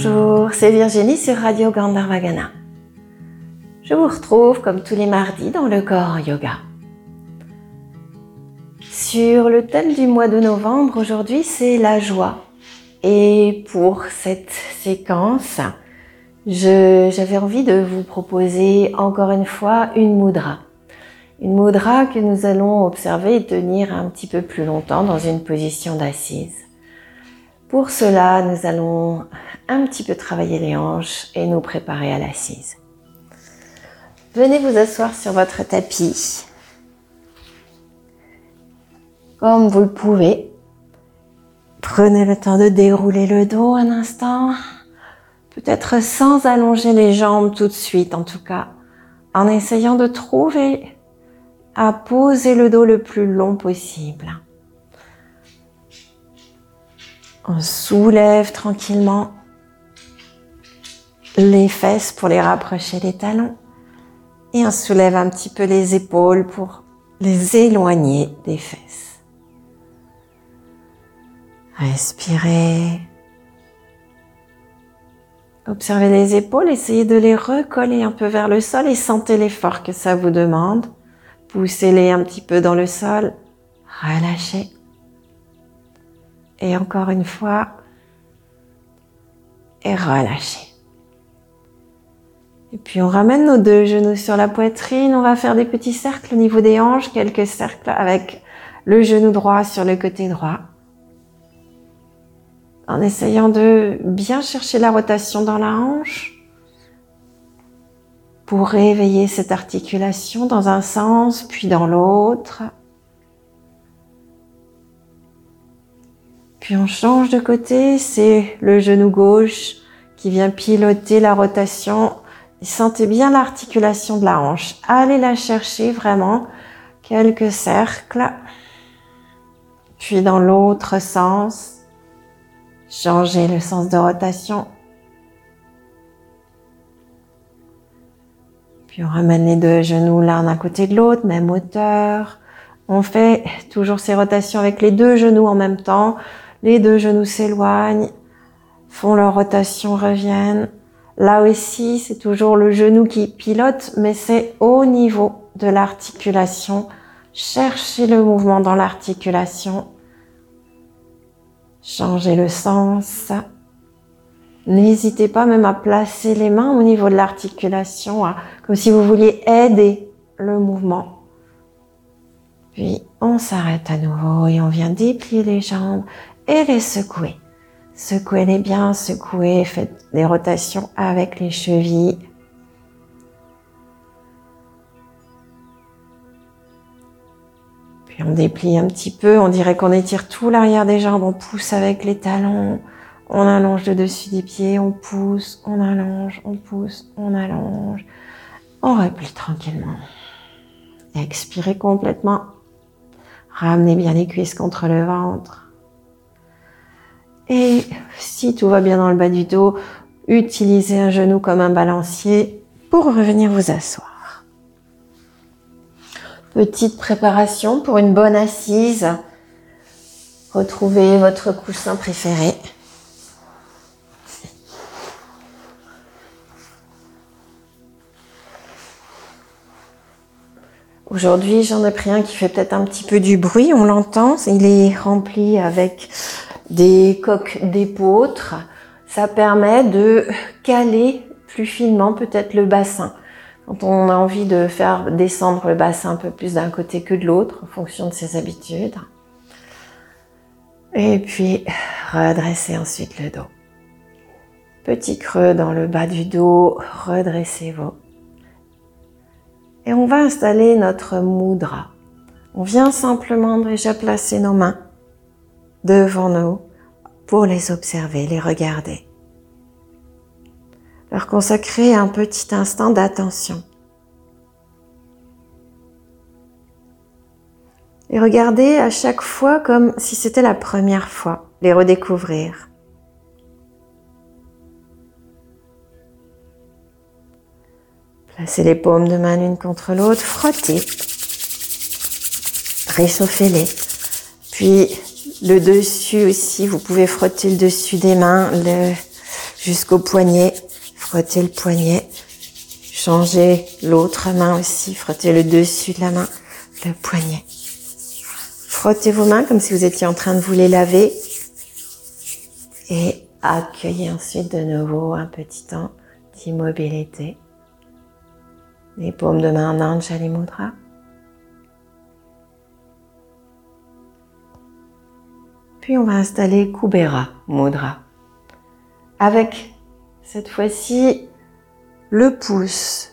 Bonjour, c'est Virginie sur Radio Gandharvagana. Je vous retrouve comme tous les mardis dans le corps yoga. Sur le thème du mois de novembre, aujourd'hui c'est la joie. Et pour cette séquence, j'avais envie de vous proposer encore une fois une mudra. Une mudra que nous allons observer et tenir un petit peu plus longtemps dans une position d'assise. Pour cela, nous allons un petit peu travailler les hanches et nous préparer à l'assise. Venez vous asseoir sur votre tapis. Comme vous le pouvez. Prenez le temps de dérouler le dos un instant. Peut-être sans allonger les jambes tout de suite, en tout cas, en essayant de trouver à poser le dos le plus long possible. On soulève tranquillement les fesses pour les rapprocher des talons. Et on soulève un petit peu les épaules pour les éloigner des fesses. Respirez. Observez les épaules, essayez de les recoller un peu vers le sol et sentez l'effort que ça vous demande. Poussez-les un petit peu dans le sol. Relâchez. Et encore une fois. Et relâchez. Et puis on ramène nos deux genoux sur la poitrine. On va faire des petits cercles au niveau des hanches, quelques cercles avec le genou droit sur le côté droit. En essayant de bien chercher la rotation dans la hanche pour réveiller cette articulation dans un sens puis dans l'autre. Puis on change de côté, c'est le genou gauche qui vient piloter la rotation. sentez bien l'articulation de la hanche. Allez la chercher vraiment. Quelques cercles. Puis dans l'autre sens, changez le sens de rotation. Puis on ramène les deux genoux l'un d'un côté de l'autre, même hauteur. On fait toujours ces rotations avec les deux genoux en même temps. Les deux genoux s'éloignent, font leur rotation, reviennent. Là aussi, c'est toujours le genou qui pilote, mais c'est au niveau de l'articulation. Cherchez le mouvement dans l'articulation. Changez le sens. N'hésitez pas même à placer les mains au niveau de l'articulation, hein, comme si vous vouliez aider le mouvement. Puis on s'arrête à nouveau et on vient déplier les jambes et les secouer. Secouez-les bien, secouez, faites des rotations avec les chevilles. Puis on déplie un petit peu, on dirait qu'on étire tout l'arrière des jambes, on pousse avec les talons, on allonge le dessus des pieds, on pousse, on allonge, on pousse, on allonge. On replie tranquillement. Expirez complètement. Ramenez bien les cuisses contre le ventre. Et si tout va bien dans le bas du dos, utilisez un genou comme un balancier pour revenir vous asseoir. Petite préparation pour une bonne assise. Retrouvez votre coussin préféré. Aujourd'hui, j'en ai pris un qui fait peut-être un petit peu du bruit, on l'entend. Il est rempli avec des coques d'épeautres. Ça permet de caler plus finement peut-être le bassin. Quand on a envie de faire descendre le bassin un peu plus d'un côté que de l'autre, en fonction de ses habitudes. Et puis, redressez ensuite le dos. Petit creux dans le bas du dos, redressez-vous. Et on va installer notre mudra. On vient simplement déjà placer nos mains devant nous pour les observer, les regarder. Leur consacrer un petit instant d'attention. Et regarder à chaque fois comme si c'était la première fois, les redécouvrir. Placez les paumes de main l'une contre l'autre, frottez, réchauffez-les. Puis le dessus aussi, vous pouvez frotter le dessus des mains, jusqu'au poignet. Frottez le poignet. Changez l'autre main aussi. Frottez le dessus de la main, le poignet. Frottez vos mains comme si vous étiez en train de vous les laver. Et accueillez ensuite de nouveau un petit temps d'immobilité. Les paumes de main en Anjali Mudra. On va installer Kubera Mudra. Avec cette fois-ci le pouce.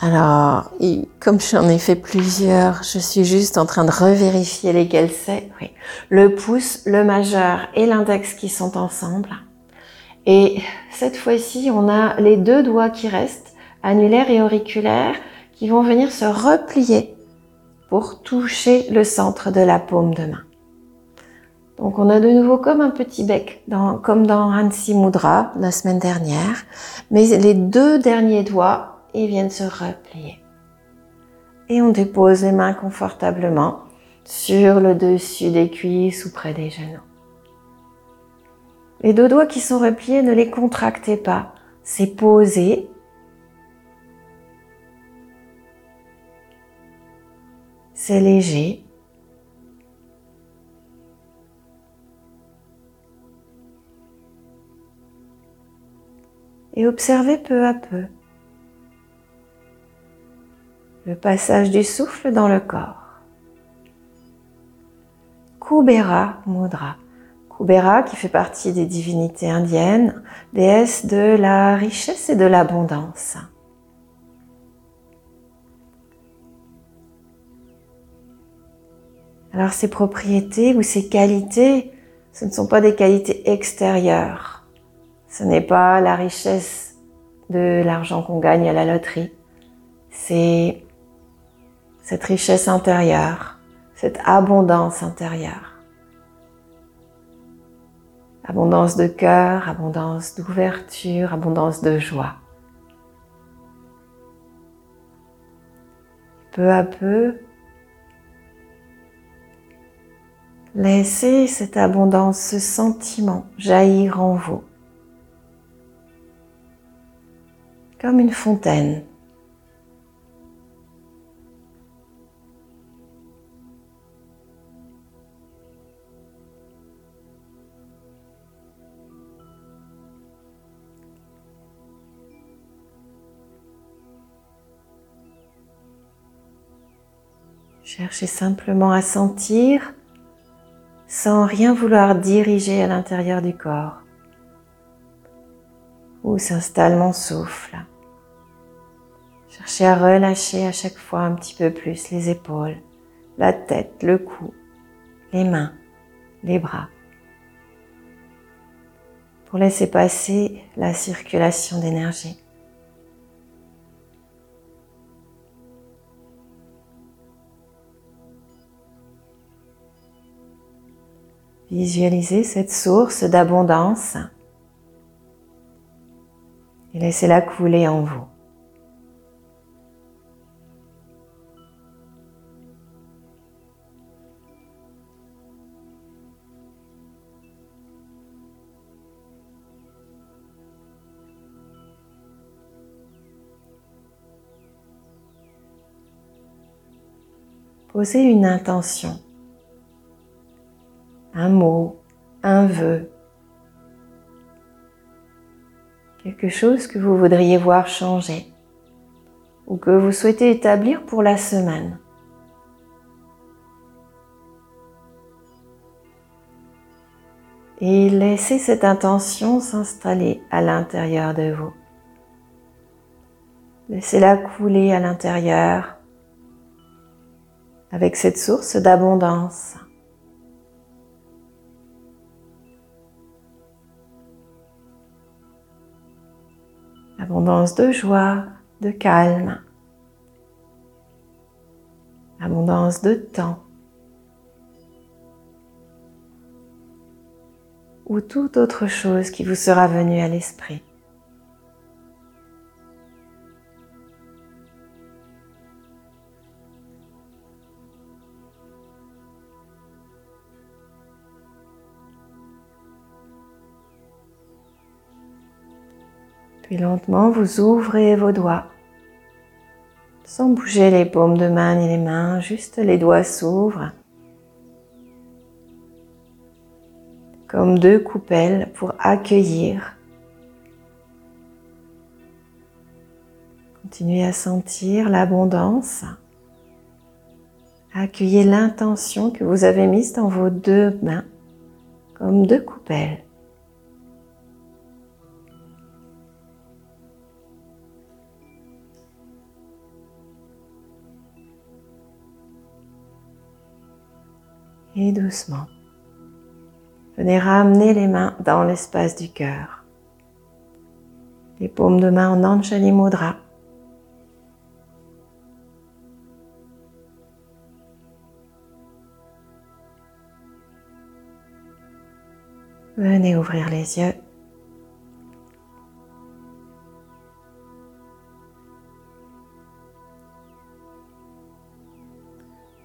Alors, comme j'en ai fait plusieurs, je suis juste en train de revérifier lesquels c'est. Oui. Le pouce, le majeur et l'index qui sont ensemble. Et cette fois-ci, on a les deux doigts qui restent, annulaire et auriculaire, qui vont venir se replier pour toucher le centre de la paume de main. Donc on a de nouveau comme un petit bec, comme dans Hansi Mudra la semaine dernière, mais les deux derniers doigts, ils viennent se replier. Et on dépose les mains confortablement sur le dessus des cuisses ou près des genoux. Les deux doigts qui sont repliés, ne les contractez pas. C'est posé. C'est léger. Et observez peu à peu le passage du souffle dans le corps. Kubera Mudra. Kubera, qui fait partie des divinités indiennes, déesse de la richesse et de l'abondance. Alors ces propriétés ou ces qualités, ce ne sont pas des qualités extérieures. Ce n'est pas la richesse de l'argent qu'on gagne à la loterie. C'est cette richesse intérieure, cette abondance intérieure. Abondance de cœur, abondance d'ouverture, abondance de joie. Peu à peu, laissez cette abondance, ce sentiment jaillir en vous. Comme une fontaine Cherchez simplement à sentir sans rien vouloir diriger à l'intérieur du corps. Où s'installe mon souffle. Cherchez à relâcher à chaque fois un petit peu plus les épaules, la tête, le cou, les mains, les bras. Pour laisser passer la circulation d'énergie. Visualisez cette source d'abondance et laissez-la couler en vous. Posez une intention un mot, un vœu, quelque chose que vous voudriez voir changer ou que vous souhaitez établir pour la semaine. Et laissez cette intention s'installer à l'intérieur de vous. Laissez-la couler à l'intérieur avec cette source d'abondance. Abondance de joie, de calme, abondance de temps ou toute autre chose qui vous sera venue à l'esprit. Puis lentement, vous ouvrez vos doigts sans bouger les paumes de main ni les mains, juste les doigts s'ouvrent comme deux coupelles pour accueillir. Continuez à sentir l'abondance. Accueillez l'intention que vous avez mise dans vos deux mains comme deux coupelles. Et doucement, venez ramener les mains dans l'espace du cœur. Les paumes de main en Anjali Mudra. Venez ouvrir les yeux.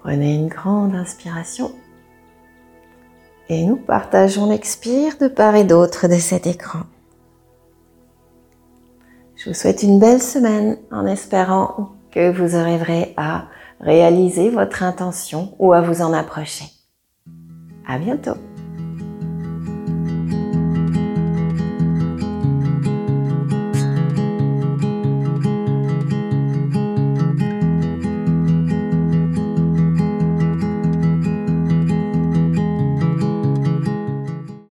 Prenez une grande inspiration et nous partageons l'expire de part et d'autre de cet écran. Je vous souhaite une belle semaine en espérant que vous arriverez à réaliser votre intention ou à vous en approcher. À bientôt!